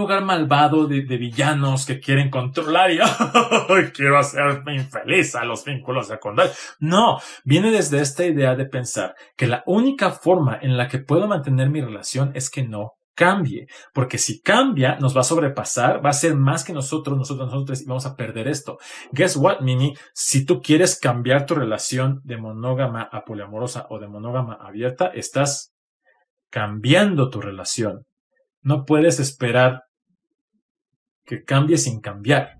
lugar malvado de, villanos que quieren controlar y quiero hacer infeliz a los vínculos secundarios. No, viene desde esta idea de pensar que la única forma en la que puedo mantener mi relación es que no cambie, porque si cambia, nos va a sobrepasar, va a ser más que nosotros, nosotros, nosotros, y vamos a perder esto. Guess what, Mini? Si tú quieres cambiar tu relación de monógama a poliamorosa o de monógama abierta, estás cambiando tu relación. No puedes esperar que cambie sin cambiar.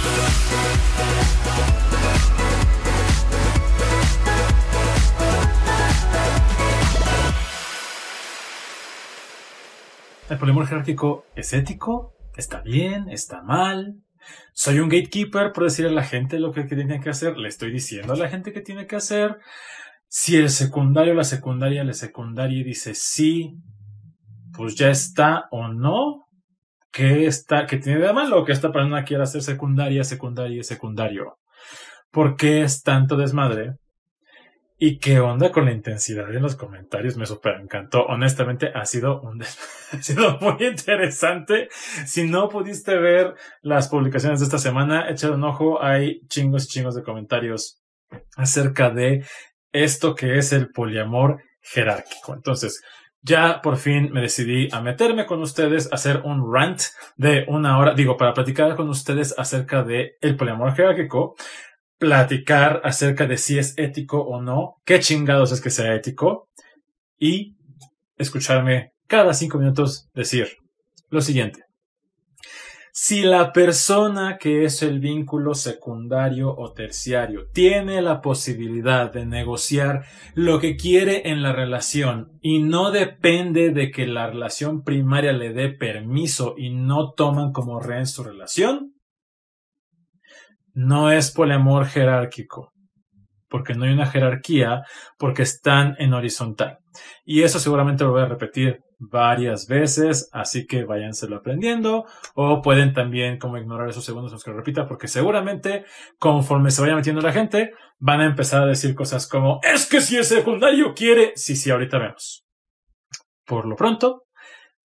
¿El poliamor jerárquico es ético? ¿Está bien? ¿Está mal? ¿Soy un gatekeeper por decirle a la gente lo que tiene que hacer? ¿Le estoy diciendo a la gente que tiene que hacer? Si el secundario, la secundaria, la secundaria dice sí, pues ya está o no. ¿Qué está, qué tiene de malo que esta persona quiera hacer secundaria, secundaria y secundario? ¿Por qué es tanto desmadre? ¿Y qué onda con la intensidad en los comentarios? Me super encantó. Honestamente, ha sido un ha sido muy interesante. Si no pudiste ver las publicaciones de esta semana, échale un ojo. Hay chingos y chingos de comentarios acerca de esto que es el poliamor jerárquico. Entonces, ya por fin me decidí a meterme con ustedes, a hacer un rant de una hora, digo, para platicar con ustedes acerca de el poliamor jerárquico, platicar acerca de si es ético o no, qué chingados es que sea ético, y escucharme cada cinco minutos decir lo siguiente. Si la persona que es el vínculo secundario o terciario tiene la posibilidad de negociar lo que quiere en la relación y no depende de que la relación primaria le dé permiso y no toman como rehén su relación, no es poliamor jerárquico, porque no hay una jerarquía, porque están en horizontal. Y eso seguramente lo voy a repetir varias veces, así que váyanselo aprendiendo o pueden también como ignorar esos segundos en los que lo repita porque seguramente conforme se vaya metiendo la gente van a empezar a decir cosas como es que si el secundario quiere, sí, sí, ahorita vemos. Por lo pronto,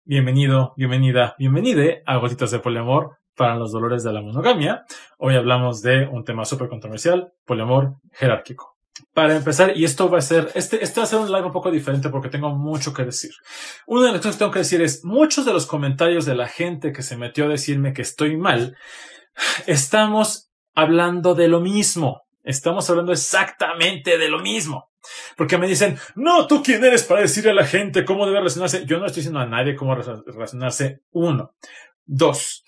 bienvenido, bienvenida, bienvenide a Gotitas de Poliamor para los dolores de la monogamia. Hoy hablamos de un tema súper controversial, poliamor jerárquico para empezar, y esto va a ser, este, este va a ser un live un poco diferente porque tengo mucho que decir. Una de las cosas que tengo que decir es, muchos de los comentarios de la gente que se metió a decirme que estoy mal, estamos hablando de lo mismo. Estamos hablando exactamente de lo mismo. Porque me dicen, no, tú quién eres para decirle a la gente cómo debe relacionarse. Yo no estoy diciendo a nadie cómo relacionarse. Uno. Dos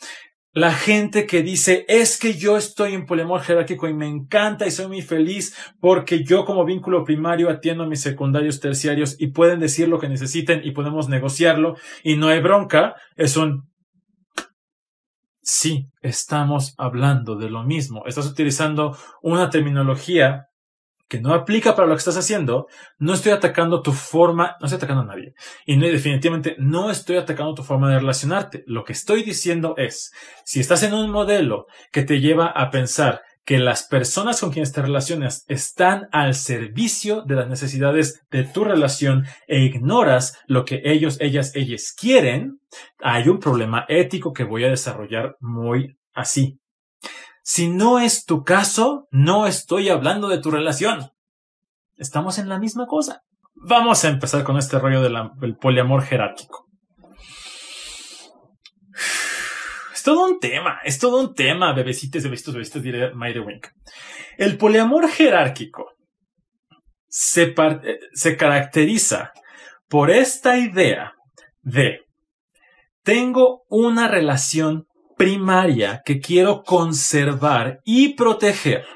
la gente que dice es que yo estoy en poliamor jerárquico y me encanta y soy muy feliz porque yo como vínculo primario atiendo a mis secundarios terciarios y pueden decir lo que necesiten y podemos negociarlo y no hay bronca, es un sí, estamos hablando de lo mismo. Estás utilizando una terminología que no aplica para lo que estás haciendo, no estoy atacando tu forma, no estoy atacando a nadie. Y definitivamente no estoy atacando tu forma de relacionarte. Lo que estoy diciendo es, si estás en un modelo que te lleva a pensar que las personas con quienes te relacionas están al servicio de las necesidades de tu relación e ignoras lo que ellos, ellas, ellas quieren, hay un problema ético que voy a desarrollar muy así. Si no es tu caso, no estoy hablando de tu relación. Estamos en la misma cosa. Vamos a empezar con este rollo del poliamor jerárquico. Es todo un tema, es todo un tema, bebecitos, bebecitos, bebecitos, diré Mayre Wink. El poliamor jerárquico se, se caracteriza por esta idea de tengo una relación primaria que quiero conservar y proteger.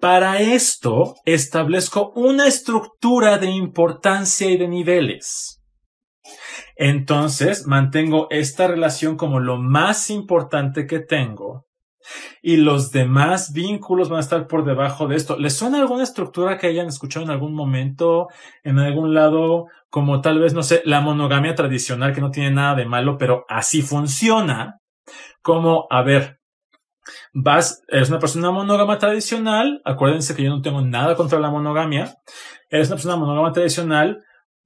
Para esto establezco una estructura de importancia y de niveles. Entonces mantengo esta relación como lo más importante que tengo y los demás vínculos van a estar por debajo de esto. ¿Les suena alguna estructura que hayan escuchado en algún momento, en algún lado, como tal vez, no sé, la monogamia tradicional que no tiene nada de malo, pero así funciona? Como, a ver, vas, eres una persona monógama tradicional, acuérdense que yo no tengo nada contra la monogamia, eres una persona monógama tradicional,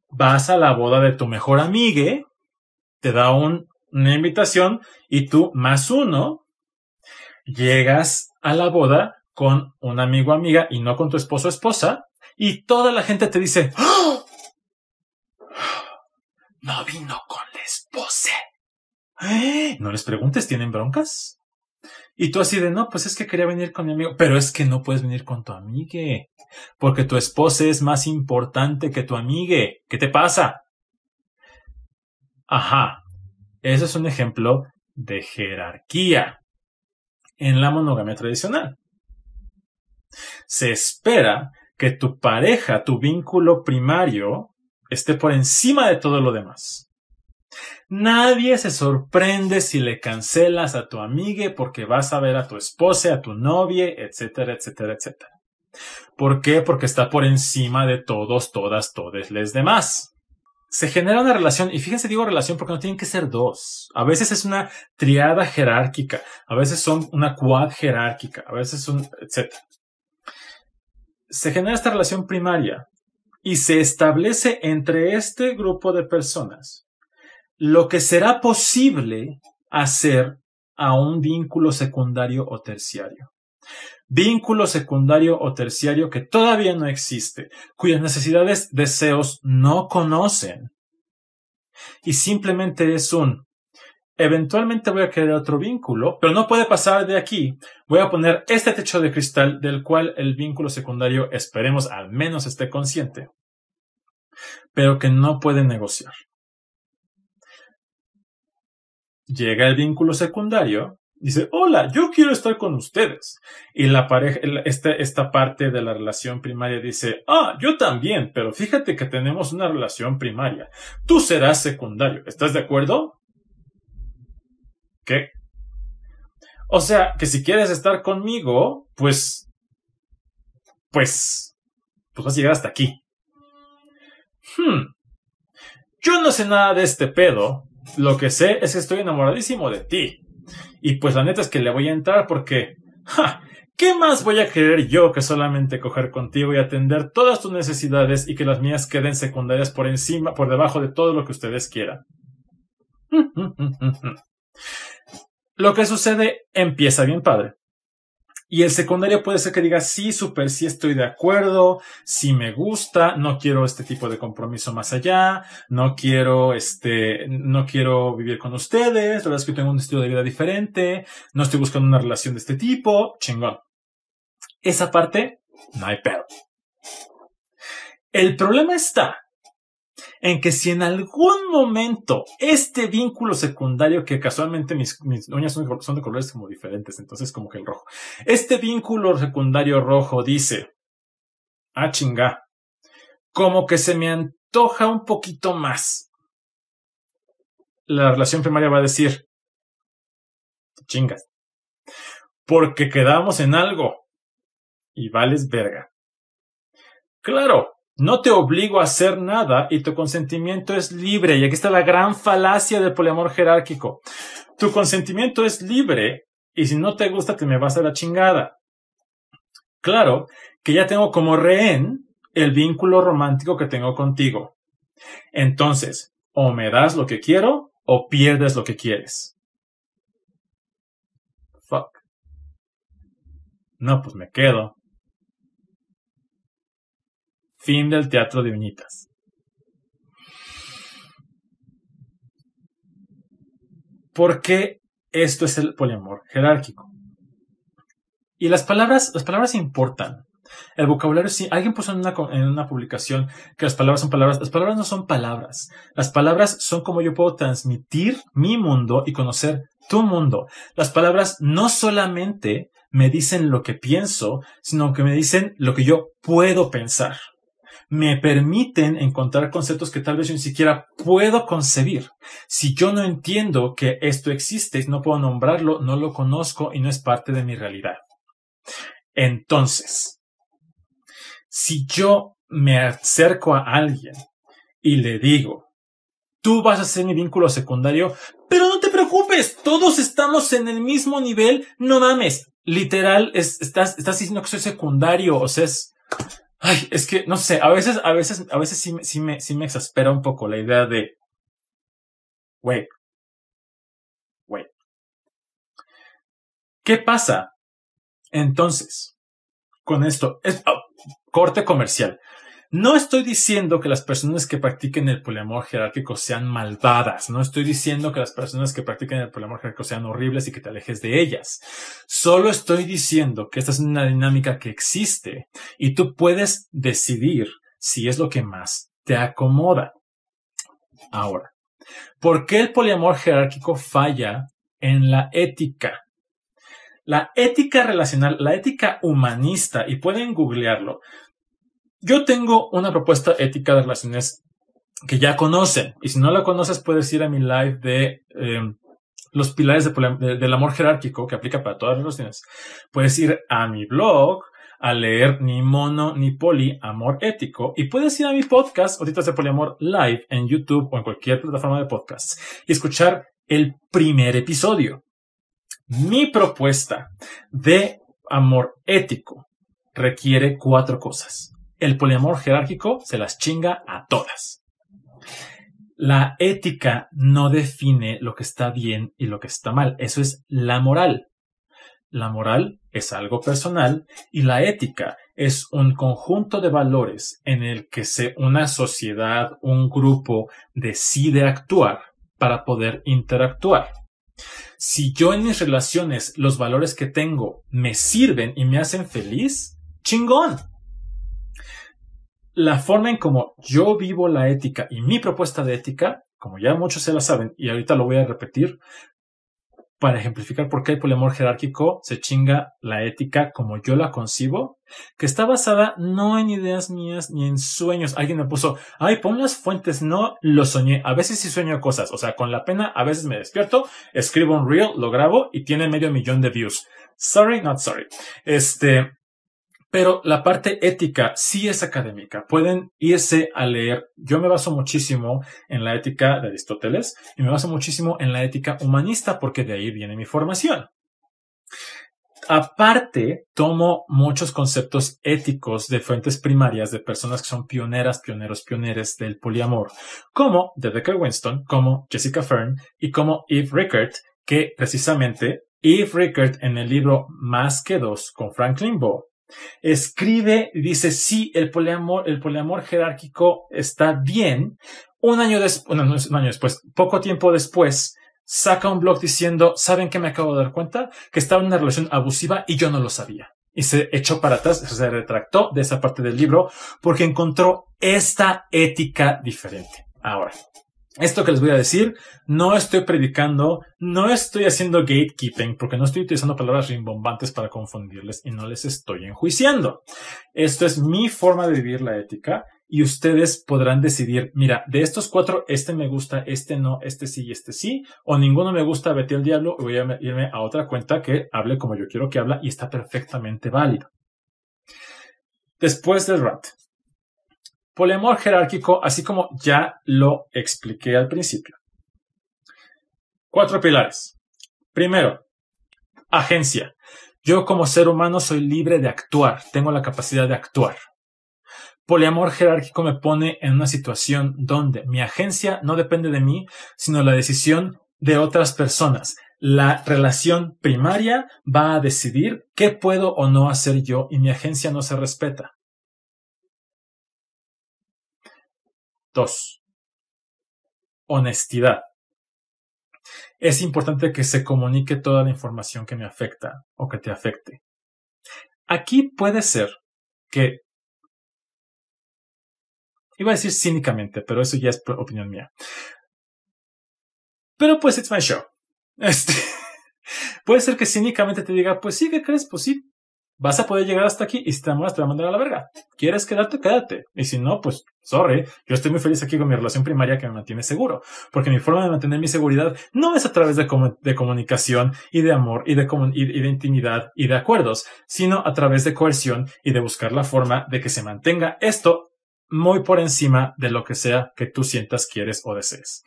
vas a la boda de tu mejor amigue, te da un, una invitación y tú más uno llegas a la boda con un amigo o amiga y no con tu esposo o esposa y toda la gente te dice, ¡Oh! no vino con la esposa. ¿Eh? No les preguntes, ¿tienen broncas? Y tú así de, no, pues es que quería venir con mi amigo, pero es que no puedes venir con tu amigue, porque tu esposa es más importante que tu amigue. ¿Qué te pasa? Ajá, ese es un ejemplo de jerarquía en la monogamia tradicional. Se espera que tu pareja, tu vínculo primario, esté por encima de todo lo demás. Nadie se sorprende si le cancelas a tu amigue porque vas a ver a tu esposa, a tu novia, etcétera, etcétera, etcétera. ¿Por qué? Porque está por encima de todos, todas, todos les demás se genera una relación, y fíjense, digo relación porque no tienen que ser dos. A veces es una triada jerárquica, a veces son una quad jerárquica, a veces son, etc. Se genera esta relación primaria y se establece entre este grupo de personas lo que será posible hacer a un vínculo secundario o terciario vínculo secundario o terciario que todavía no existe, cuyas necesidades, deseos no conocen. Y simplemente es un, eventualmente voy a crear otro vínculo, pero no puede pasar de aquí. Voy a poner este techo de cristal del cual el vínculo secundario esperemos al menos esté consciente, pero que no puede negociar. Llega el vínculo secundario dice, hola, yo quiero estar con ustedes. Y la pareja, esta, esta parte de la relación primaria dice, ah, yo también, pero fíjate que tenemos una relación primaria. Tú serás secundario. ¿Estás de acuerdo? ¿Qué? O sea, que si quieres estar conmigo, pues, pues, pues vas a llegar hasta aquí. Hmm. Yo no sé nada de este pedo. Lo que sé es que estoy enamoradísimo de ti. Y pues la neta es que le voy a entrar porque, ¡ja! ¿Qué más voy a querer yo que solamente coger contigo y atender todas tus necesidades y que las mías queden secundarias por encima, por debajo de todo lo que ustedes quieran? lo que sucede empieza bien padre. Y el secundario puede ser que diga, sí, súper, sí estoy de acuerdo, sí me gusta, no quiero este tipo de compromiso más allá, no quiero, este, no quiero vivir con ustedes, la verdad es que tengo un estilo de vida diferente, no estoy buscando una relación de este tipo, chingón. Esa parte, no hay pedo. El problema está en que si en algún momento este vínculo secundario, que casualmente mis, uñas son, de colores como diferentes, entonces como que el rojo, este vínculo secundario rojo dice, ah chinga, como que se me antoja un poquito más. La relación primaria va a decir, chingas, porque quedamos en algo y vales verga. Claro, no te obligo a hacer nada y tu consentimiento es libre. Y aquí está la gran falacia del poliamor jerárquico. Tu consentimiento es libre y si no te gusta te me vas a la chingada. Claro que ya tengo como rehén el vínculo romántico que tengo contigo. Entonces, o me das lo que quiero o pierdes lo que quieres. Fuck. No, pues me quedo. Fin del teatro de uñitas. ¿Por qué esto es el poliamor jerárquico? Y las palabras, las palabras importan. El vocabulario, sí, alguien puso en una, en una, publicación que las palabras son palabras. Las palabras no son palabras. Las palabras son como yo puedo transmitir mi mundo y conocer tu mundo. Las palabras no solamente me dicen lo que pienso, sino que me dicen lo que yo puedo pensar. Me permiten encontrar conceptos que tal vez yo ni siquiera puedo concebir. Si yo no entiendo que esto existe, no puedo nombrarlo, no lo conozco y no es parte de mi realidad. Entonces, si yo me acerco a alguien y le digo, tú vas a ser mi vínculo secundario, pero no te preocupes, todos estamos en el mismo nivel, no mames, literal, estás, diciendo que soy secundario, o sea, ay, es que, no sé, a veces, a veces, a veces sí, sí me, sí me exaspera un poco la idea de, wait, wait. ¿Qué pasa? Entonces, con esto, es, oh, corte comercial. No estoy diciendo que las personas que practiquen el poliamor jerárquico sean malvadas. No estoy diciendo que las personas que practiquen el poliamor jerárquico sean horribles y que te alejes de ellas. Solo estoy diciendo que esta es una dinámica que existe y tú puedes decidir si es lo que más te acomoda. Ahora, ¿por qué el poliamor jerárquico falla en la ética? La ética relacional, la ética humanista, y pueden googlearlo, yo tengo una propuesta ética de relaciones que ya conocen. Y si no la conoces, puedes ir a mi live de eh, los pilares del amor jerárquico que aplica para todas las relaciones. Puedes ir a mi blog a leer ni mono ni poli amor ético y puedes ir a mi podcast Otitas de Poliamor live en YouTube o en cualquier plataforma de podcast y escuchar el primer episodio. Mi propuesta de amor ético requiere cuatro cosas el poliamor jerárquico se las chinga a todas. La ética no define lo que está bien y lo que está mal. Eso es la moral. La moral es algo personal y la ética es un conjunto de valores en el que se, una sociedad, un grupo decide actuar para poder interactuar. Si yo en mis relaciones los valores que tengo me sirven y me hacen feliz, chingón la forma en como yo vivo la ética y mi propuesta de ética, como ya muchos se la saben, y ahorita lo voy a repetir, para ejemplificar por qué el poliamor jerárquico se chinga la ética como yo la concibo, que está basada no en ideas mías ni en sueños. Alguien me puso, ay, pon las fuentes, no lo soñé. A veces sí sueño cosas, o sea, con la pena a veces me despierto, escribo un reel, lo grabo y tiene medio millón de views. Sorry, not sorry. Este, pero la parte ética sí es académica. Pueden irse a leer. Yo me baso muchísimo en la ética de Aristóteles y me baso muchísimo en la ética humanista porque de ahí viene mi formación. Aparte, tomo muchos conceptos éticos de fuentes primarias de personas que son pioneras, pioneros, pioneres del poliamor, como Dedeker Winston, como Jessica Fern y como Eve Rickert, que precisamente Eve Rickert en el libro Más que dos con Franklin Boe Escribe y dice, sí, el poliamor, el poliamor jerárquico está bien. Un año después, un año después, poco tiempo después, saca un blog diciendo, ¿saben qué me acabo de dar cuenta? Que estaba en una relación abusiva y yo no lo sabía. Y se echó para atrás, se retractó de esa parte del libro porque encontró esta ética diferente. Ahora, esto que les voy a decir, no estoy predicando, no estoy haciendo gatekeeping, porque no estoy utilizando palabras rimbombantes para confundirles y no les estoy enjuiciando. Esto es mi forma de vivir la ética y ustedes podrán decidir, mira, de estos cuatro, este me gusta, este no, este sí y este sí, o ninguno me gusta, vete al diablo, voy a irme a otra cuenta que hable como yo quiero que habla y está perfectamente válido. Después del rant, Poliamor jerárquico, así como ya lo expliqué al principio. Cuatro pilares. Primero, agencia. Yo como ser humano soy libre de actuar, tengo la capacidad de actuar. Poliamor jerárquico me pone en una situación donde mi agencia no depende de mí, sino la decisión de otras personas. La relación primaria va a decidir qué puedo o no hacer yo y mi agencia no se respeta. Dos, honestidad. Es importante que se comunique toda la información que me afecta o que te afecte. Aquí puede ser que, iba a decir cínicamente, pero eso ya es opinión mía. Pero pues it's my show. Este, puede ser que cínicamente te diga, pues sí, ¿qué crees? Pues sí, vas a poder llegar hasta aquí y si te enamoras te va a mandar a la verga. ¿Quieres quedarte? Quédate. Y si no, pues, sorry. Yo estoy muy feliz aquí con mi relación primaria que me mantiene seguro. Porque mi forma de mantener mi seguridad no es a través de, comunicación y de amor y de, y de intimidad y de acuerdos, sino a través de coerción y de buscar la forma de que se mantenga esto muy por encima de lo que sea que tú sientas, quieres o desees.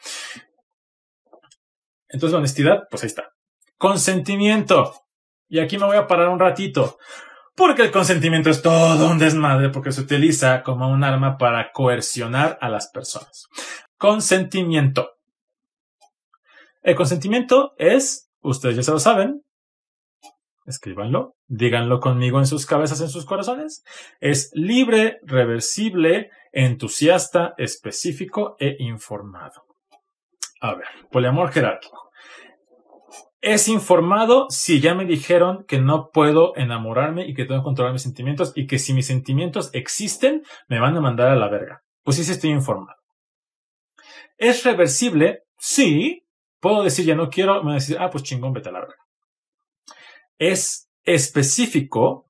Entonces, la honestidad, pues ahí está. Consentimiento. Y aquí me voy a parar un ratito. Porque el consentimiento es todo un desmadre porque se utiliza como un arma para coercionar a las personas. Consentimiento. El consentimiento es, ustedes ya se lo saben, escríbanlo, díganlo conmigo en sus cabezas, en sus corazones, es libre, reversible, entusiasta, específico e informado. A ver, poliamor jerárquico es informado si ya me dijeron que no puedo enamorarme y que tengo que controlar mis sentimientos y que si mis sentimientos existen, me van a mandar a la verga. Pues sí, sí estoy informado. ¿Es reversible? Sí. Puedo decir ya no quiero, me voy a decir, ah, pues chingón, vete a la verga. ¿Es específico?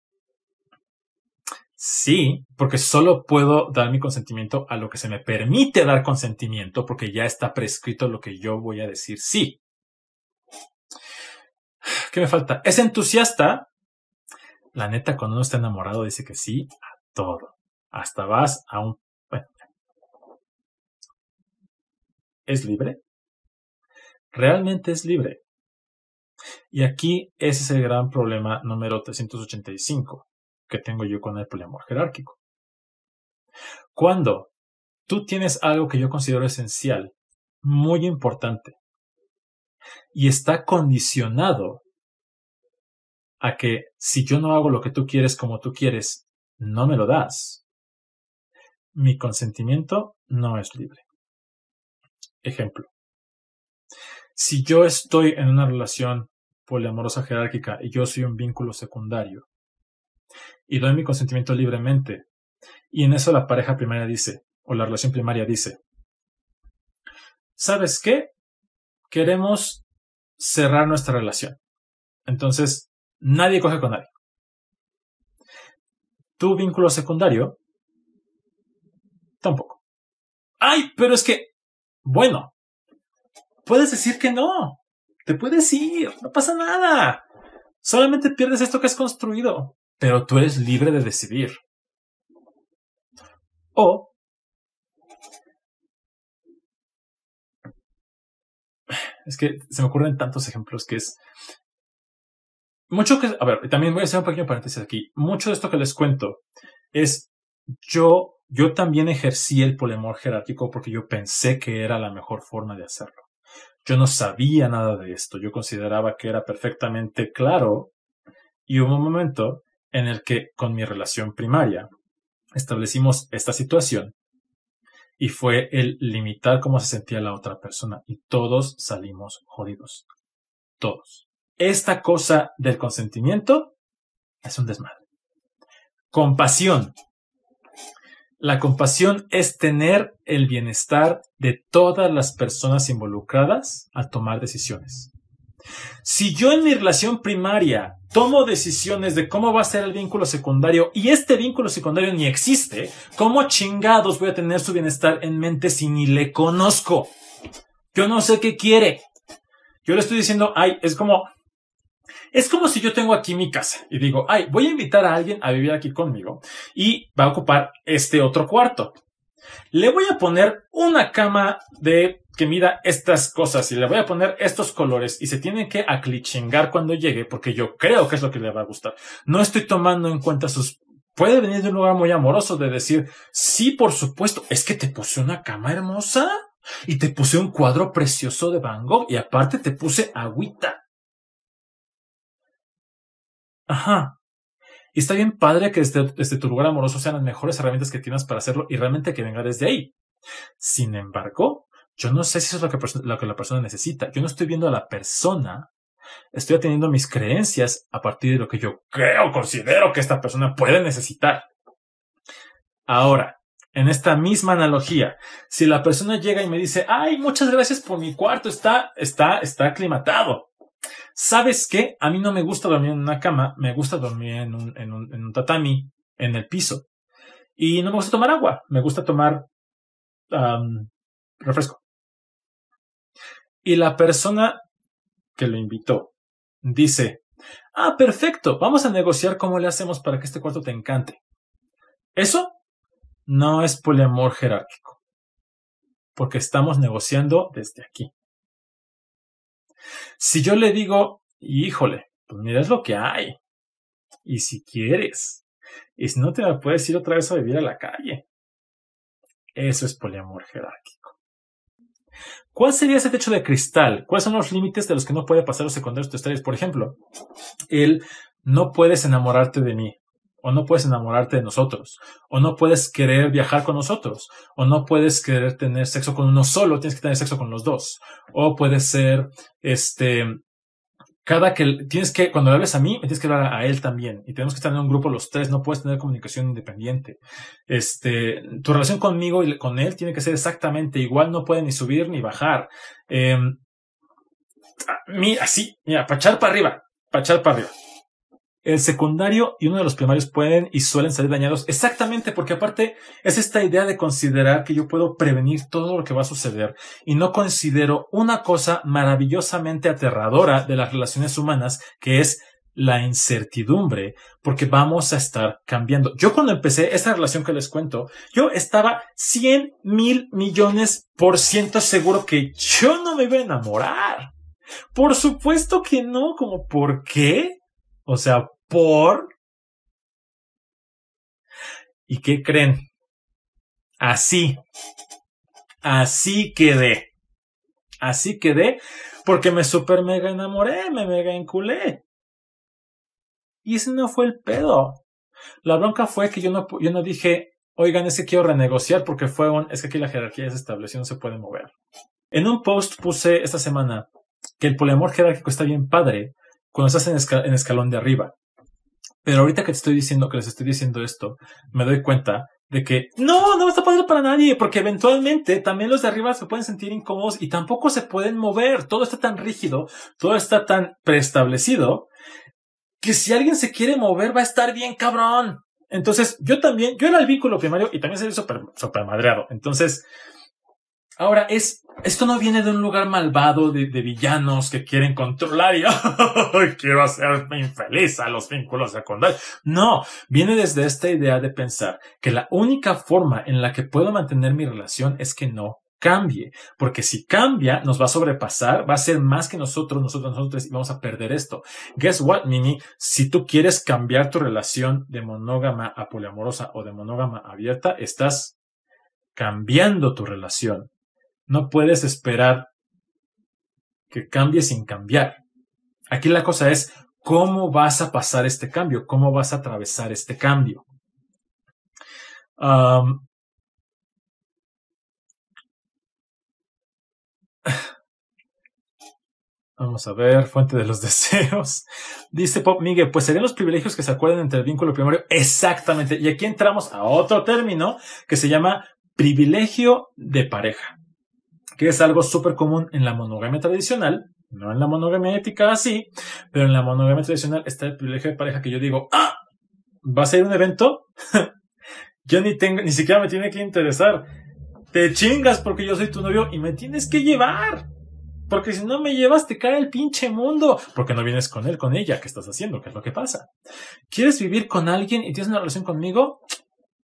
Sí, porque solo puedo dar mi consentimiento a lo que se me permite dar consentimiento, porque ya está prescrito lo que yo voy a decir sí. ¿Qué me falta? Es entusiasta. La neta, cuando uno está enamorado, dice que sí a todo. Hasta vas a un... Bueno. ¿Es libre? Realmente es libre. Y aquí ese es el gran problema número 385 que tengo yo con el poliamor jerárquico. Cuando tú tienes algo que yo considero esencial, muy importante, y está condicionado a que si yo no hago lo que tú quieres como tú quieres, no me lo das, mi consentimiento no es libre. Ejemplo. Si yo estoy en una relación poliamorosa jerárquica y yo soy un vínculo secundario y doy mi consentimiento libremente y en eso la pareja primaria dice, o la relación primaria dice, ¿sabes qué? Queremos cerrar nuestra relación. Entonces, Nadie coge con nadie. Tu vínculo secundario, tampoco. Ay, pero es que, bueno, puedes decir que no. Te puedes ir, no pasa nada. Solamente pierdes esto que has construido, pero tú eres libre de decidir. O es que se me ocurren tantos ejemplos que es mucho que, a ver, también voy a hacer un pequeño paréntesis aquí. Mucho de esto que les cuento es yo, yo también ejercí el poliamor jerárquico porque yo pensé que era la mejor forma de hacerlo. Yo no sabía nada de esto. Yo consideraba que era perfectamente claro y hubo un momento en el que con mi relación primaria establecimos esta situación y fue el limitar cómo se sentía la otra persona y todos salimos jodidos. Todos esta cosa del consentimiento es un desmadre. Compasión. La compasión es tener el bienestar de todas las personas involucradas al tomar decisiones. Si yo en mi relación primaria tomo decisiones de cómo va a ser el vínculo secundario y este vínculo secundario ni existe, ¿cómo chingados voy a tener su bienestar en mente si ni le conozco? Yo no sé qué quiere. Yo le estoy diciendo, ay, es como, es como si yo tengo aquí mi casa y digo, ay, voy a invitar a alguien a vivir aquí conmigo y va a ocupar este otro cuarto. Le voy a poner una cama de que mida estas cosas y le voy a poner estos colores y se tiene que aclichingar cuando llegue porque yo creo que es lo que le va a gustar. No estoy tomando en cuenta sus puede venir de un lugar muy amoroso de decir, sí, por supuesto, es que te puse una cama hermosa y te puse un cuadro precioso de Van Gogh y aparte te puse agüita. Ajá. Y está bien padre que desde, desde, tu lugar amoroso sean las mejores herramientas que tienes para hacerlo y realmente que venga desde ahí. Sin embargo, yo no sé si eso es lo que, lo que la persona necesita. Yo no estoy viendo a la persona. Estoy atendiendo mis creencias a partir de lo que yo creo, considero que esta persona puede necesitar. Ahora, en esta misma analogía, si la persona llega y me dice, ay, muchas gracias por mi cuarto, está, está, está aclimatado. ¿Sabes qué? A mí no me gusta dormir en una cama, me gusta dormir en un, tatami, en el piso. Y no me gusta tomar agua, me gusta tomar refresco. Y la persona que lo invitó dice, ah, perfecto, vamos a negociar cómo le hacemos para que este cuarto te encante. Eso no es poliamor jerárquico, porque estamos negociando desde aquí. Si yo le digo, híjole, pues mira es lo que hay, y si quieres, y si no te puedes ir otra vez a vivir a la calle. Eso es poliamor jerárquico. ¿Cuál sería ese techo de cristal? ¿Cuáles son los límites de los que no puede pasar los secundarios terciarios? Por ejemplo, el no puedes enamorarte de mí, o no puedes enamorarte de nosotros, o no puedes querer viajar con nosotros, o no puedes querer tener sexo con uno solo, tienes que tener sexo con los dos, o puede ser, este, cada que tienes que, cuando le hables a mí, me tienes que hablar a, él también. Y tenemos que estar en un grupo los tres, no puedes tener comunicación independiente. Este, tu relación conmigo y con él tiene que ser exactamente igual, no puede ni subir ni bajar. Eh, mira, así, mira, pachar para arriba, pachar para arriba. El secundario y uno de los primarios pueden y suelen salir dañados exactamente porque aparte es esta idea de considerar que yo puedo prevenir todo lo que va a suceder y no considero una cosa maravillosamente aterradora de las relaciones humanas que es la incertidumbre, porque vamos a estar cambiando. Yo cuando empecé esta relación que les cuento, yo estaba 100 mil millones por ciento seguro que yo no me iba a enamorar. Por supuesto que no, como ¿por qué? O sea, por... ¿Y qué creen? Así. Así quedé. Así quedé porque me super mega enamoré, me mega enculé. Y ese no fue el pedo. La bronca fue que yo no, yo no dije, oigan, es que quiero renegociar porque fue un, es que aquí la jerarquía ya se estableció, no se puede mover. En un post puse esta semana que el poliamor jerárquico está bien padre cuando estás en, en escalón de arriba. Pero ahorita que te estoy diciendo, que les estoy diciendo esto, me doy cuenta de que no, no está padre para nadie, porque eventualmente también los de arriba se pueden sentir incómodos y tampoco se pueden mover. Todo está tan rígido, todo está tan preestablecido, que si alguien se quiere mover va a estar bien cabrón. Entonces, yo también, yo era el vínculo primario y también soy súper, super madreado. Entonces, Ahora, es, esto no viene de un lugar malvado de, villanos que quieren controlar y quiero hacerme infeliz a los vínculos secundarios. No, viene desde esta idea de pensar que la única forma en la que puedo mantener mi relación es que no cambie, porque si cambia, nos va a sobrepasar, va a ser más que nosotros, nosotros, nosotros, y vamos a perder esto. Guess what, Mini? Si tú quieres cambiar tu relación de monógama a poliamorosa o de monógama abierta, estás cambiando tu relación. No puedes esperar que cambie sin cambiar. Aquí la cosa es cómo vas a pasar este cambio, cómo vas a atravesar este cambio. vamos a ver, fuente de los deseos. Dice Pop Miguel, pues serían los privilegios que se acuerden entre el vínculo primario. Exactamente. Y aquí entramos a otro término que se llama privilegio de pareja que es algo súper común en la monogamia tradicional, no en la monogamia ética así, pero en la monogamia tradicional está el privilegio de pareja que yo digo, ah, ¿va a ser un evento? yo ni tengo, ni siquiera me tiene que interesar. Te chingas porque yo soy tu novio y me tienes que llevar. Porque si no me llevas, te cae el pinche mundo. Porque no vienes con él, con ella. ¿Qué estás haciendo? ¿Qué es lo que pasa? ¿Quieres vivir con alguien y tienes una relación conmigo?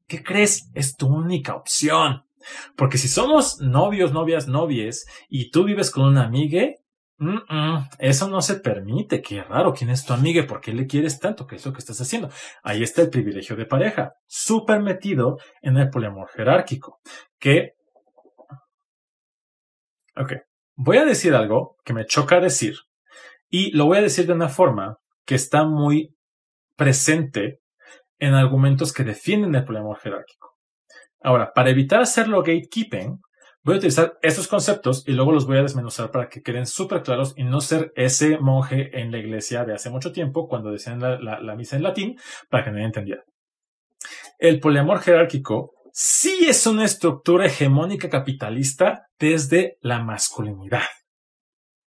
¿Qué crees? Es tu única opción. Porque si somos novios, novias, novies y tú vives con una amiga, eso no se permite. Qué raro. ¿Quién es tu amiga? ¿Por qué le quieres tanto? ¿Qué es lo que estás haciendo? Ahí está el privilegio de pareja, súper metido en el poliamor jerárquico. Que. Ok. Voy a decir algo que me choca decir. Y lo voy a decir de una forma que está muy presente en argumentos que defienden el poliamor jerárquico. Ahora, para evitar hacerlo gatekeeping, voy a utilizar estos conceptos y luego los voy a desmenuzar para que queden súper claros y no ser ese monje en la iglesia de hace mucho tiempo cuando decían la, misa en latín para que nadie entendiera. El poliamor jerárquico sí es una estructura hegemónica capitalista desde la masculinidad.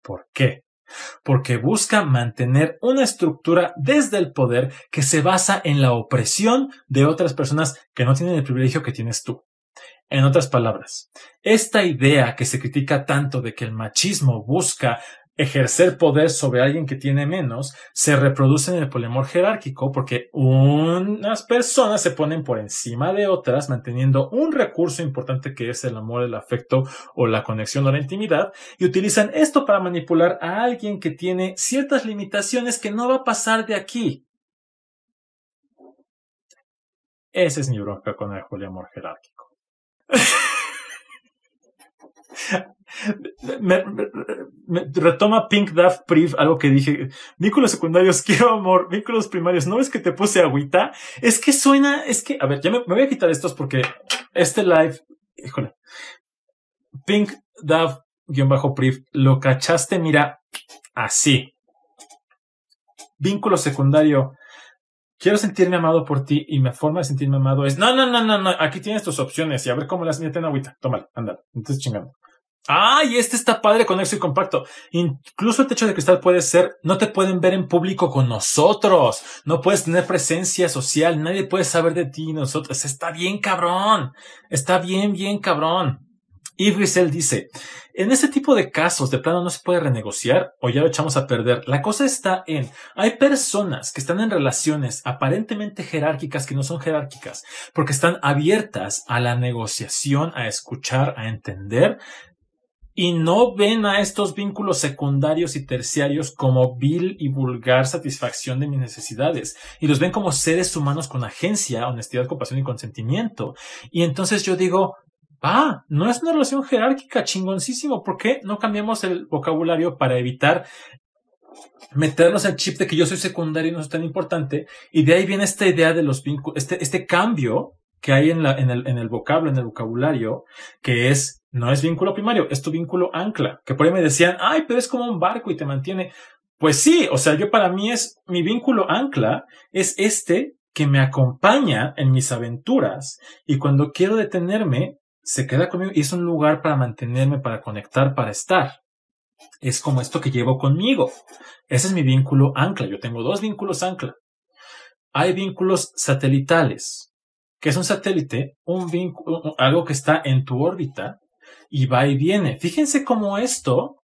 ¿Por qué? Porque busca mantener una estructura desde el poder que se basa en la opresión de otras personas que no tienen el privilegio que tienes tú. En otras palabras, esta idea que se critica tanto de que el machismo busca ejercer poder sobre alguien que tiene menos se reproduce en el poliamor jerárquico porque unas personas se ponen por encima de otras manteniendo un recurso importante que es el amor, el afecto o la conexión o la intimidad y utilizan esto para manipular a alguien que tiene ciertas limitaciones que no va a pasar de aquí. Ese es mi bronca con el poliamor jerárquico. retoma Pink Daft Priv algo que dije. Vínculos secundarios, quiero amor. Vínculos primarios, ¿no ves que te puse agüita? Es que suena, es que, a ver, ya me, voy a quitar estos porque este live, híjole. Pink Daft guion bajo Priv, lo cachaste, mira, así. Vínculo secundario. Quiero sentirme amado por ti y mi forma de sentirme amado es, no, no, no, no, no, aquí tienes tus opciones y a ver cómo las meten agüita. Tómala, anda, entonces chingando. Ah, y este está padre, conexo y compacto. Incluso el techo de cristal puede ser, no te pueden ver en público con nosotros. No puedes tener presencia social. Nadie puede saber de ti y nosotros. Está bien, cabrón. Está bien, bien, cabrón. Y Grisel dice, en ese tipo de casos de plano no se puede renegociar o ya lo echamos a perder. La cosa está en, hay personas que están en relaciones aparentemente jerárquicas que no son jerárquicas porque están abiertas a la negociación, a escuchar, a entender y no ven a estos vínculos secundarios y terciarios como vil y vulgar satisfacción de mis necesidades y los ven como seres humanos con agencia, honestidad, compasión y consentimiento. Y entonces yo digo, ah, no es una relación jerárquica, chingoncísimo, ¿por qué no cambiamos el vocabulario para evitar meternos el chip de que yo soy secundario y no soy tan importante? Y de ahí viene esta idea de los vínculos, este, este cambio que hay en, en, el, en el vocablo, en el vocabulario, que es, no es vínculo primario, es tu vínculo ancla, que por ahí me decían, ay, pero es como un barco y te mantiene. Pues sí, o sea, yo para mí es, mi vínculo ancla es este que me acompaña en mis aventuras y cuando quiero detenerme, se queda conmigo y es un lugar para mantenerme, para conectar, para estar. Es como esto que llevo conmigo. Ese es mi vínculo ancla. Yo tengo dos vínculos ancla. Hay vínculos satelitales que es un satélite, un vínculo, algo que está en tu órbita y va y viene. Fíjense cómo esto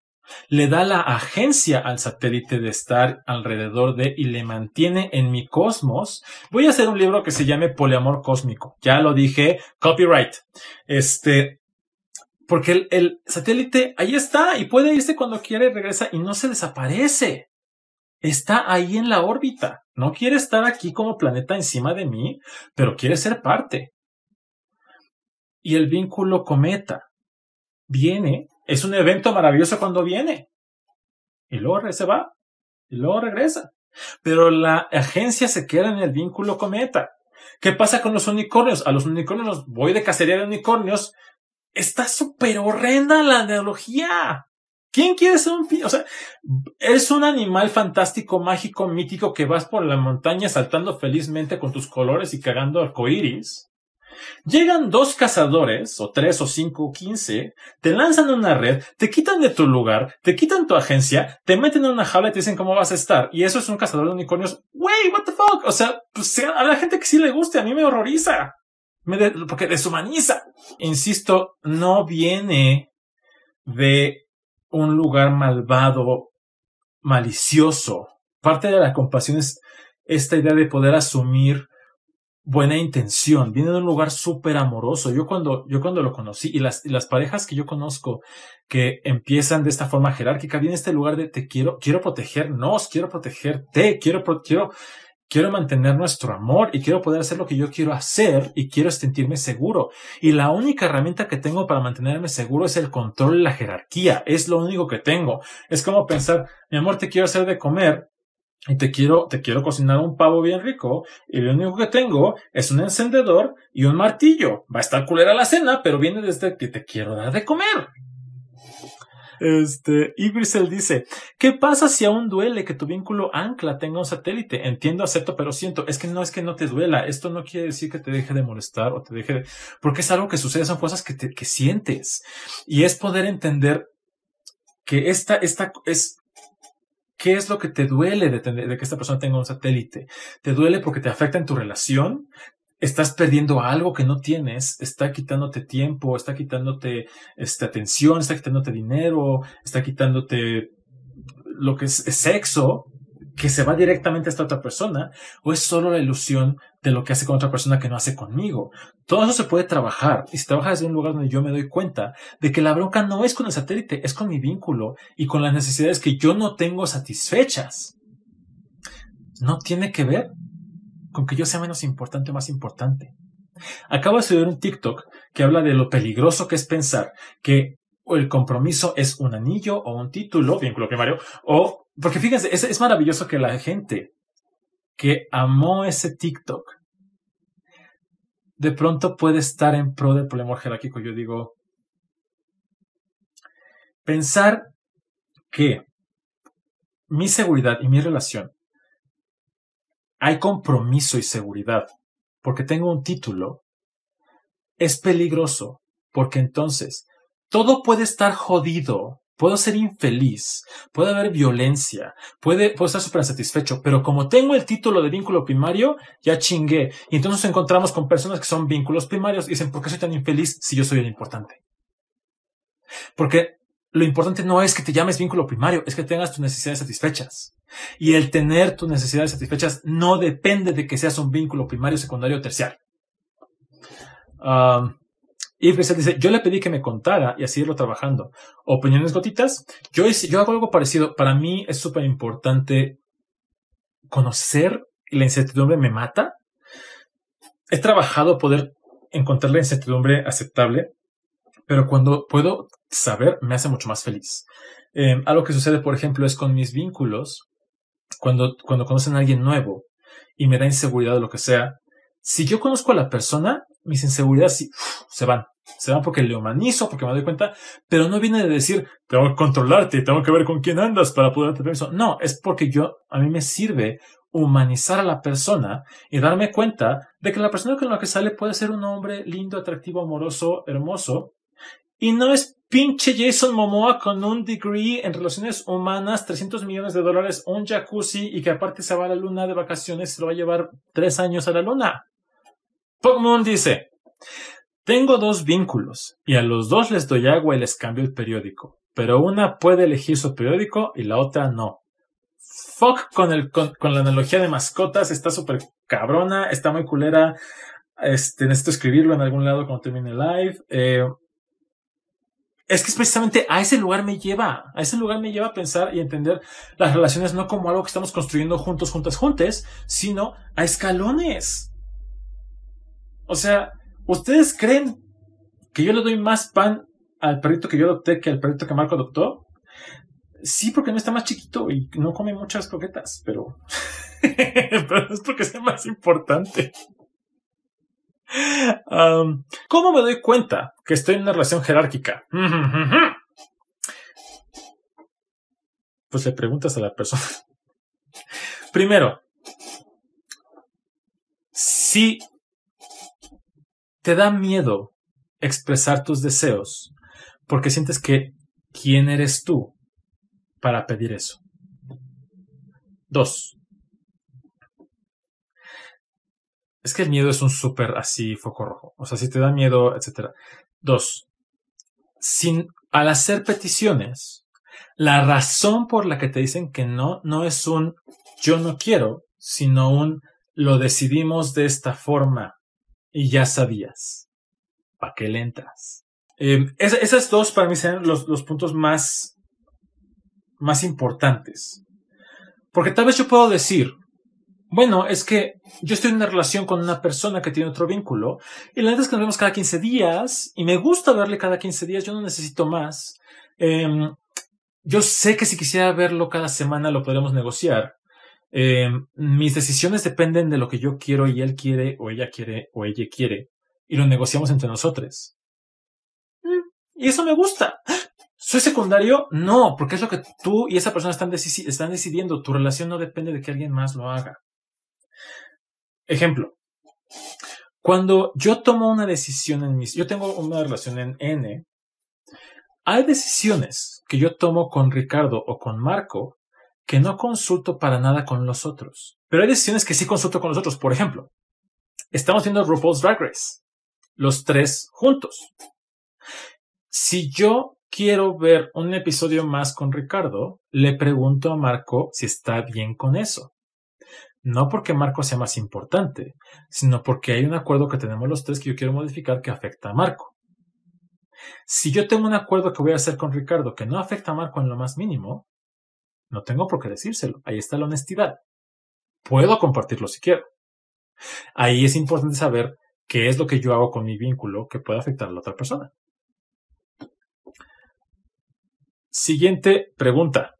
le da la agencia al satélite de estar alrededor de y le mantiene en mi cosmos. Voy a hacer un libro que se llame Poliamor Cósmico. Ya lo dije, copyright. Este, porque el, satélite ahí está y puede irse cuando quiere y regresa y no se desaparece está ahí en la órbita. No quiere estar aquí como planeta encima de mí, pero quiere ser parte. Y el vínculo cometa viene, es un evento maravilloso cuando viene. Y luego se va. Y luego regresa. Pero la agencia se queda en el vínculo cometa. ¿Qué pasa con los unicornios? A los unicornios voy de cacería de unicornios. Está súper horrenda la analogía. ¿Quién quiere ser un O sea, es un animal fantástico, mágico, mítico que vas por la montaña saltando felizmente con tus colores y cagando arcoíris. Llegan dos cazadores, o tres, o cinco, o quince, te lanzan una red, te quitan de tu lugar, te quitan tu agencia, te meten en una jaula y te dicen cómo vas a estar. Y eso es un cazador de unicornios. Wey, what the fuck? O sea, pues, a la gente que sí le guste, a mí me horroriza. Me porque deshumaniza. Insisto, no viene de un lugar malvado, malicioso. Parte de la compasión es esta idea de poder asumir buena intención. Viene de un lugar súper amoroso. Yo cuando, yo cuando lo conocí y las, y las parejas que yo conozco que empiezan de esta forma jerárquica, viene este lugar de te quiero, quiero protegernos, quiero protegerte, quiero, quiero, quiero mantener nuestro amor y quiero poder hacer lo que yo quiero hacer y quiero sentirme seguro. Y la única herramienta que tengo para mantenerme seguro es el control y la jerarquía. Es lo único que tengo. Es como pensar, mi amor, te quiero hacer de comer. Y te quiero, te quiero cocinar un pavo bien rico. Y lo único que tengo es un encendedor y un martillo. Va a estar culera la cena, pero viene desde que te quiero dar de comer. Este, Ibrisel dice, ¿qué pasa si aún duele que tu vínculo ancla tenga un satélite? Entiendo, acepto, pero siento. Es que no es que no te duela. Esto no quiere decir que te deje de molestar o te deje de, porque es algo que sucede, son cosas que te, que sientes. Y es poder entender que esta, esta es, ¿Qué es lo que te duele de, de, que esta persona tenga un satélite? ¿Te duele porque te afecta en tu relación? ¿Estás perdiendo algo que no tienes? ¿Está quitándote tiempo? ¿Está quitándote esta atención? ¿Está quitándote dinero? ¿Está quitándote lo que es, sexo? Que se va directamente a esta otra persona o es solo la ilusión de lo que hace con otra persona que no hace conmigo. Todo eso se puede trabajar y se trabaja desde un lugar donde yo me doy cuenta de que la bronca no es con el satélite, es con mi vínculo y con las necesidades que yo no tengo satisfechas. No tiene que ver con que yo sea menos importante o más importante. Acabo de subir un TikTok que habla de lo peligroso que es pensar que el compromiso es un anillo o un título, vínculo primario, o, porque fíjense, es, es maravilloso que la gente que amó ese TikTok de pronto puede estar en pro del poliamor jerárquico. Yo digo, pensar que mi seguridad y mi relación hay compromiso y seguridad porque tengo un título, es peligroso porque entonces todo puede estar jodido, puedo ser infeliz, puede haber violencia, puede, puedo estar súper satisfecho, pero como tengo el título de vínculo primario, ya chingué. Y entonces nos encontramos con personas que son vínculos primarios y dicen, ¿por qué soy tan infeliz si yo soy el importante? Porque lo importante no es que te llames vínculo primario, es que tengas tus necesidades satisfechas. Y el tener tus necesidades satisfechas no depende de que seas un vínculo primario, secundario o terciario. Y dice, yo le pedí que me contara y así irlo trabajando. Opiniones gotitas. Yo, yo hago algo parecido. Para mí es súper importante conocer la incertidumbre me mata. He trabajado poder encontrar la incertidumbre aceptable, pero cuando puedo saber me hace mucho más feliz. Eh, algo que sucede, por ejemplo, es con mis vínculos cuando, cuando conocen a alguien nuevo y me da inseguridad o lo que sea, si yo conozco a la persona, mis inseguridades se van. Se van porque le humanizo, porque me doy cuenta, pero no viene de decir, tengo que controlarte, tengo que ver con quién andas para poder tener eso. No, es porque yo, a mí me sirve humanizar a la persona y darme cuenta de que la persona con la que sale puede ser un hombre lindo, atractivo, amoroso, hermoso, y no es pinche Jason Momoa con un degree en relaciones humanas, 300 millones de dólares, un jacuzzi y que aparte se va a la luna de vacaciones se lo va a llevar tres años a la luna. Pokémon dice, tengo dos vínculos y a los dos les doy agua y les cambio el periódico, pero una puede elegir su periódico y la otra no. Fuck con, el, con, la analogía de mascotas, está súper cabrona, está muy culera. Este, necesito escribirlo en algún lado cuando termine el live. Eh, es que precisamente a ese lugar me lleva, a ese lugar me lleva a pensar y entender las relaciones no como algo que estamos construyendo juntos, juntas, juntes, sino a escalones. O sea, ¿ustedes creen que yo le doy más pan al perrito que yo adopté que al perrito que Marco adoptó? Sí, porque no está más chiquito y no come muchas croquetas, pero, pero es porque es más importante. ¿Cómo me doy cuenta que estoy en una relación jerárquica? Pues le preguntas a la persona. Primero, si te da miedo expresar tus deseos porque sientes que quién eres tú para pedir eso. Dos, Es que el miedo es un súper así foco rojo. O sea, si te da miedo, etc. Dos, sin, al hacer peticiones, la razón por la que te dicen que no, no es un yo no quiero, sino un lo decidimos de esta forma y ya sabías. ¿Para qué le entras? Eh, esas dos para mí serían los, los puntos más, más importantes. Porque tal vez yo puedo decir, bueno, es que yo estoy en una relación con una persona que tiene otro vínculo y la verdad es que nos vemos cada 15 días y me gusta verle cada 15 días, yo no necesito más. Em, yo sé que si quisiera verlo cada semana lo podríamos negociar. Em, mis decisiones dependen de lo que yo quiero y él quiere o ella quiere o ella quiere y lo negociamos entre nosotros. Mm, y eso me gusta. ¿Soy secundario? No, porque es lo que tú y esa persona están, están decidiendo. Tu relación no depende de que alguien más lo haga. Ejemplo, cuando yo tomo una decisión en mis, yo tengo una relación en N, hay decisiones que yo tomo con Ricardo o con Marco que no consulto para nada con los otros. Pero hay decisiones que sí consulto con los otros. Por ejemplo, estamos viendo RuPaul's Drag Race. Los tres juntos. Si yo quiero ver un episodio más con Ricardo, le pregunto a Marco si está bien con eso. No porque Marco sea más importante, sino porque hay un acuerdo que tenemos los tres que yo quiero modificar que afecta a Marco. Si yo tengo un acuerdo que voy a hacer con Ricardo que no afecta a Marco en lo más mínimo, no tengo por qué decírselo. Ahí está la honestidad. Puedo compartirlo si quiero. Ahí es importante saber qué es lo que yo hago con mi vínculo que puede afectar a la otra persona. Siguiente pregunta.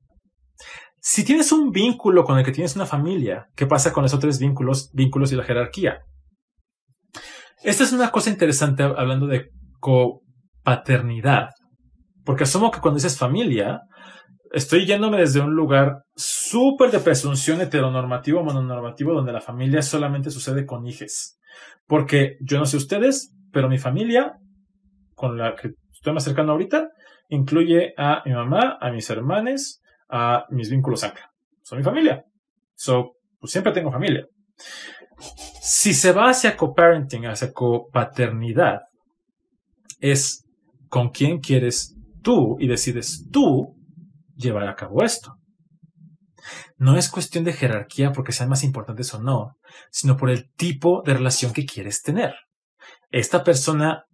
Si tienes un vínculo con el que tienes una familia, ¿qué pasa con esos tres vínculos, vínculos y la jerarquía? Esta es una cosa interesante hablando de copaternidad. Porque asumo que cuando dices familia, estoy yéndome desde un lugar súper de presunción heteronormativo, mononormativo, donde la familia solamente sucede con hijes. Porque yo no sé ustedes, pero mi familia, con la que estoy más cercano ahorita, incluye a mi mamá, a mis hermanos, a mis vínculos ancla. Son mi familia. So, pues siempre tengo familia. Si se va hacia coparenting, hacia copaternidad, es con quién quieres tú y decides tú llevar a cabo esto. No es cuestión de jerarquía porque sean más importantes o no, sino por el tipo de relación que quieres tener. Esta persona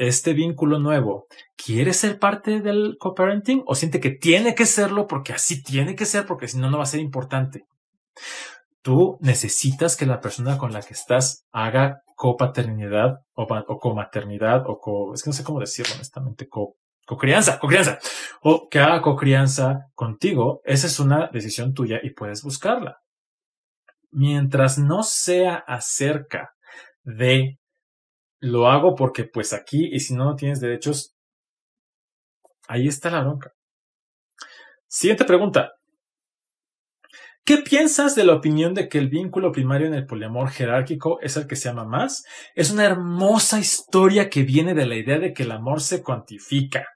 este vínculo nuevo quiere ser parte del co-parenting o siente que tiene que serlo porque así tiene que ser, porque si no, no va a ser importante. Tú necesitas que la persona con la que estás haga copaternidad o, comaternidad o es que no sé cómo decirlo honestamente, co, crianza co-crianza, o que haga co-crianza contigo. Esa es una decisión tuya y puedes buscarla. Mientras no sea acerca de lo hago porque pues aquí y si no, no tienes derechos, ahí está la bronca. Siguiente pregunta. ¿Qué piensas de la opinión de que el vínculo primario en el poliamor jerárquico es el que se ama más? Es una hermosa historia que viene de la idea de que el amor se cuantifica.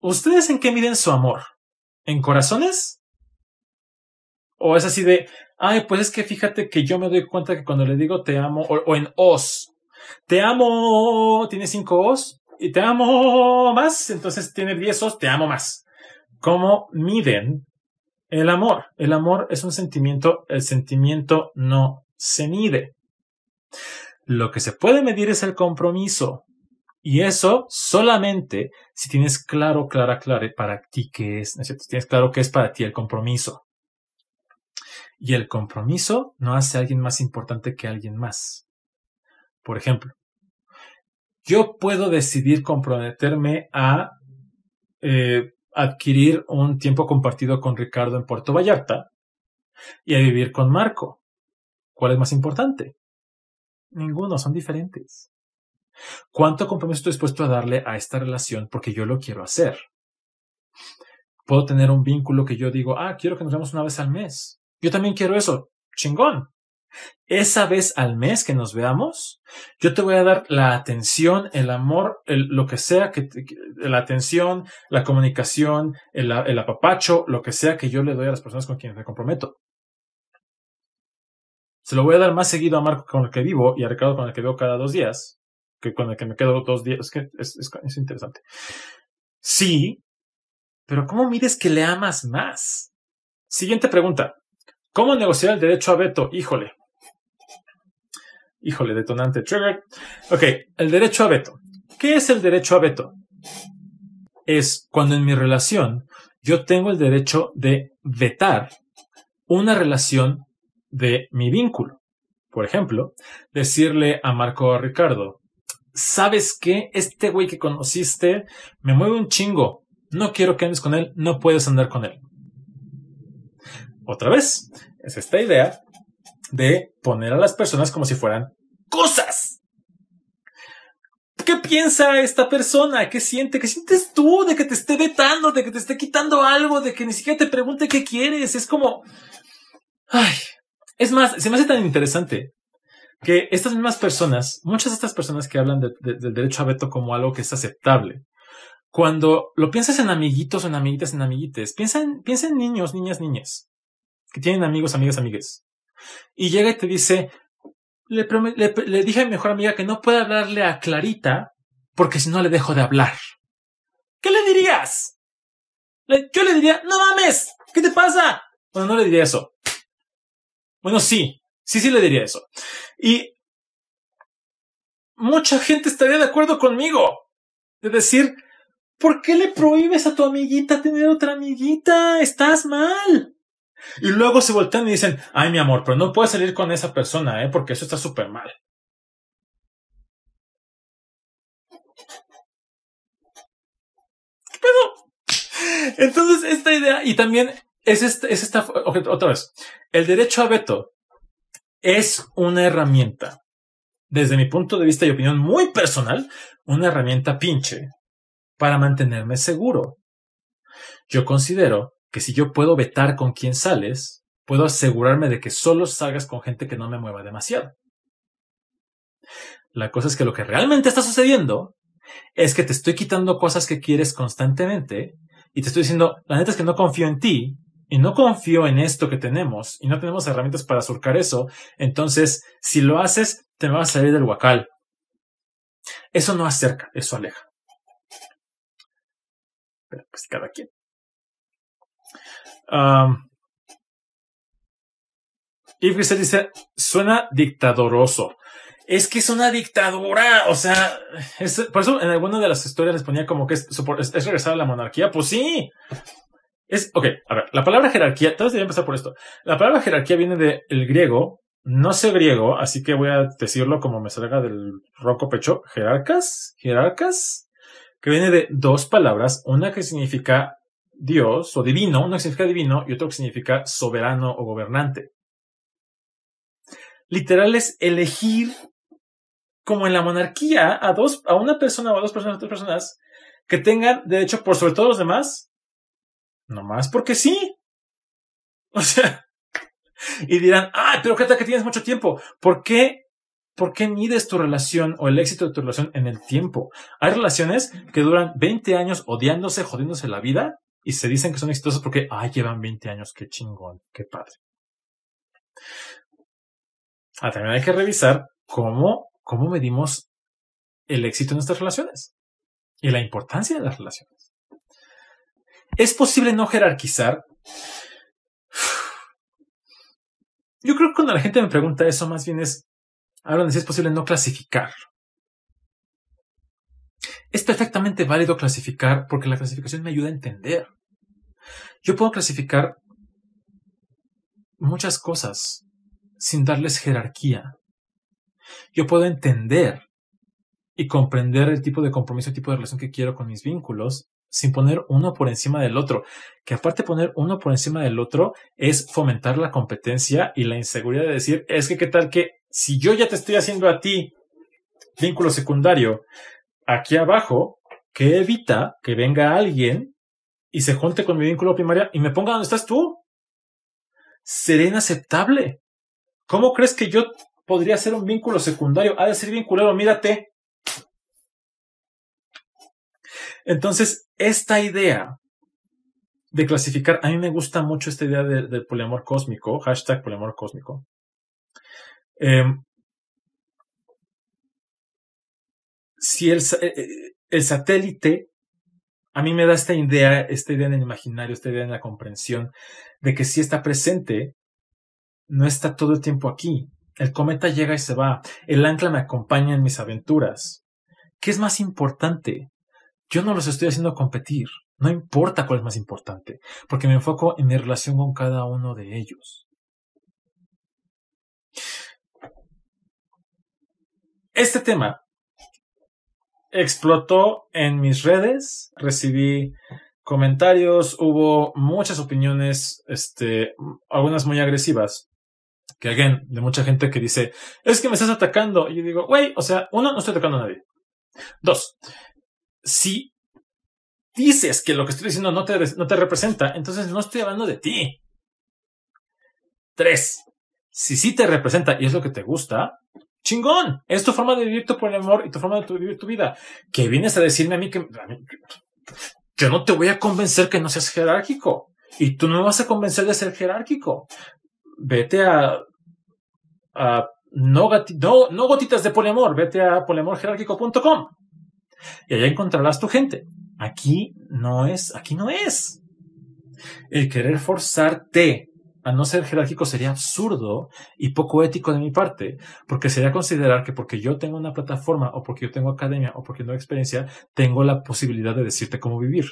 ¿Ustedes en qué miden su amor? ¿En corazones? ¿O es así de, ay, pues es que fíjate que yo me doy cuenta que cuando le digo te amo, o, en os, te amo, tiene cinco os, y te amo más, entonces tiene diez os, te amo más. ¿Cómo miden el amor? El amor es un sentimiento, el sentimiento no se mide. Lo que se puede medir es el compromiso. Y eso solamente si tienes claro, clara, clara para ti qué es, ¿no es cierto? Tienes claro qué es para ti el compromiso. Y el compromiso no hace a alguien más importante que alguien más. Por ejemplo, yo puedo decidir comprometerme a eh, adquirir un tiempo compartido con Ricardo en Puerto Vallarta y a vivir con Marco. ¿Cuál es más importante? Ninguno, son diferentes. ¿Cuánto compromiso estoy dispuesto a darle a esta relación porque yo lo quiero hacer? Puedo tener un vínculo que yo digo, ah, quiero que nos veamos una vez al mes. Yo también quiero eso. Chingón. Esa vez al mes que nos veamos, yo te voy a dar la atención, el amor, lo que sea, que, la atención, la comunicación, el, el apapacho, lo que sea que yo le doy a las personas con quienes me comprometo. Se lo voy a dar más seguido a Marco con el que vivo y a Ricardo con el que veo cada dos días, que con el que me quedo dos días. Es que es, es interesante. Sí, pero ¿cómo mides que le amas más? Siguiente pregunta. ¿Cómo negociar el derecho a veto? Híjole. Híjole, detonante trigger. Ok, el derecho a veto. ¿Qué es el derecho a veto? Es cuando en mi relación yo tengo el derecho de vetar una relación de mi vínculo. Por ejemplo, decirle a Marco o a Ricardo, ¿sabes qué? Este güey que conociste me mueve un chingo. No quiero que andes con él, no puedes andar con él. Otra vez, es esta idea de poner a las personas como si fueran cosas. ¿Qué piensa esta persona? ¿Qué siente? ¿Qué sientes tú de que te esté vetando, de que te esté quitando algo, de que ni siquiera te pregunte qué quieres? Es como... Ay, es más, se me hace tan interesante que estas mismas personas, muchas de estas personas que hablan del derecho a veto como algo que es aceptable, cuando lo piensas en amiguitos o en amiguitas, en amiguites, piensa en, niños, niñas, niñas, que tienen amigos, amigas, amigues. Y llega y te dice, le, le, dije a mi mejor amiga que no puede hablarle a Clarita porque si no le dejo de hablar. ¿Qué le dirías? yo le diría, no mames, ¿qué te pasa? Bueno, no le diría eso. Bueno, sí, sí, sí le diría eso. Y mucha gente estaría de acuerdo conmigo. De decir, ¿por qué le prohíbes a tu amiguita tener otra amiguita? Estás mal. Y luego se voltean y dicen, ay mi amor, pero no puedes salir con esa persona, ¿eh? Porque eso está súper mal. ¿Qué pedo? Entonces, esta idea, y también es, este, es esta, otra vez, el derecho a veto es una herramienta, desde mi punto de vista y opinión muy personal, una herramienta pinche para mantenerme seguro. Yo considero que si yo puedo vetar con quién sales, puedo asegurarme de que solo salgas con gente que no me mueva demasiado. La cosa es que lo que realmente está sucediendo es que te estoy quitando cosas que quieres constantemente y te estoy diciendo, la neta es que no confío en ti y no confío en esto que tenemos y no tenemos herramientas para surcar eso, entonces si lo haces, te vas a salir del huacal. Eso no acerca, eso aleja. Pero pues cada quien. Um, y dice, suena dictadoroso. Es que es una dictadura, o sea, por eso en alguna de las historias les ponía como que es, es, regresar a la monarquía. Pues sí. Es, ok, a ver, la palabra jerarquía, todos deben empezar por esto. La palabra jerarquía viene del griego, no sé griego, así que voy a decirlo como me salga del roco pecho, jerarcas, jerarcas, que viene de dos palabras, una que significa Dios o divino, uno que significa divino y otro que significa soberano o gobernante. Literal es elegir, como en la monarquía, a dos, a una persona o a dos personas, a tres personas, que tengan derecho por sobre todos los demás, nomás porque sí. O sea, y dirán, ah, pero qué tal que tienes mucho tiempo. ¿Por qué ¿por qué mides tu relación o el éxito de tu relación en el tiempo? Hay relaciones que duran 20 años odiándose, jodiéndose la vida y se dicen que son exitosos porque, ay, llevan 20 años, qué chingón, qué padre. Ah, también hay que revisar cómo, cómo medimos el éxito en nuestras relaciones y la importancia de las relaciones. ¿Es posible no jerarquizar? Yo creo que cuando la gente me pregunta eso, más bien es, hablan de si es posible no clasificar. Es perfectamente válido clasificar porque la clasificación me ayuda a entender. Yo puedo clasificar muchas cosas sin darles jerarquía. Yo puedo entender y comprender el tipo de compromiso, el tipo de relación que quiero con mis vínculos sin poner uno por encima del otro. Que aparte poner uno por encima del otro es fomentar la competencia y la inseguridad de decir, es que qué tal que si yo ya te estoy haciendo a ti vínculo secundario aquí abajo, que evita que venga alguien y se junte con mi vínculo primario y me ponga donde estás tú. Seré inaceptable. ¿Cómo crees que yo podría ser un vínculo secundario? Ha de ser vinculado, mírate. Entonces, esta idea de clasificar, a mí me gusta mucho esta idea del poliamor cósmico, hashtag poliamor cósmico. Em, si el, eh, eh, el satélite a mí me da esta idea, esta idea en el imaginario, esta idea en la comprensión de que si está presente, no está todo el tiempo aquí. El cometa llega y se va. El ancla me acompaña en mis aventuras. ¿Qué es más importante? Yo no los estoy haciendo competir. No importa cuál es más importante, porque me enfoco en mi relación con cada uno de ellos. Este tema explotó en mis redes, recibí comentarios, hubo muchas opiniones, este, algunas muy agresivas. Que, again, de mucha gente que dice, es que me estás atacando. Y yo digo, güey, o sea, uno, no estoy atacando a nadie. Dos, si dices que lo que estoy diciendo no te, no te representa, entonces no estoy hablando de ti. Tres, si sí te representa y es lo que te gusta, chingón. Es tu forma de vivir tu amor y tu forma de vivir tu vida. Que vienes a decirme a mí que, yo no te voy a convencer que no seas jerárquico. Y tú no me vas a convencer de ser jerárquico. Vete a, a no, no, no gotitas de poliamor, vete a poliamorjerárquico.com y allá encontrarás tu gente. Aquí no es, aquí no es. El querer forzarte a no ser jerárquico sería absurdo y poco ético de mi parte, porque sería considerar que porque yo tengo una plataforma o porque yo tengo academia o porque tengo experiencia, tengo la posibilidad de decirte cómo vivir.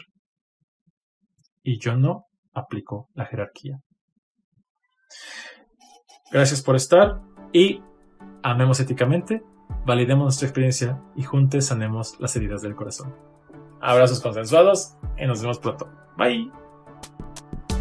Y yo no aplico la jerarquía. Gracias por estar y amemos éticamente, validemos nuestra experiencia y juntos sanemos las heridas del corazón. Abrazos consensuados y nos vemos pronto. Bye.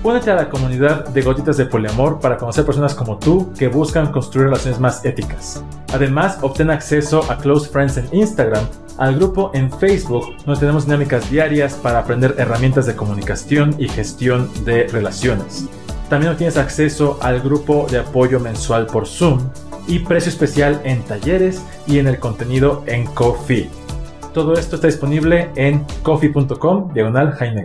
Únete a la comunidad de Gotitas de Poliamor para conocer personas como tú que buscan construir relaciones más éticas. Además, obtén acceso a Close Friends en Instagram, al grupo en Facebook, donde tenemos dinámicas diarias para aprender herramientas de comunicación y gestión de relaciones. También obtienes acceso al grupo de apoyo mensual por Zoom y precio especial en talleres y en el contenido en Coffee. Todo esto está disponible en coffee.com diagonal Jaime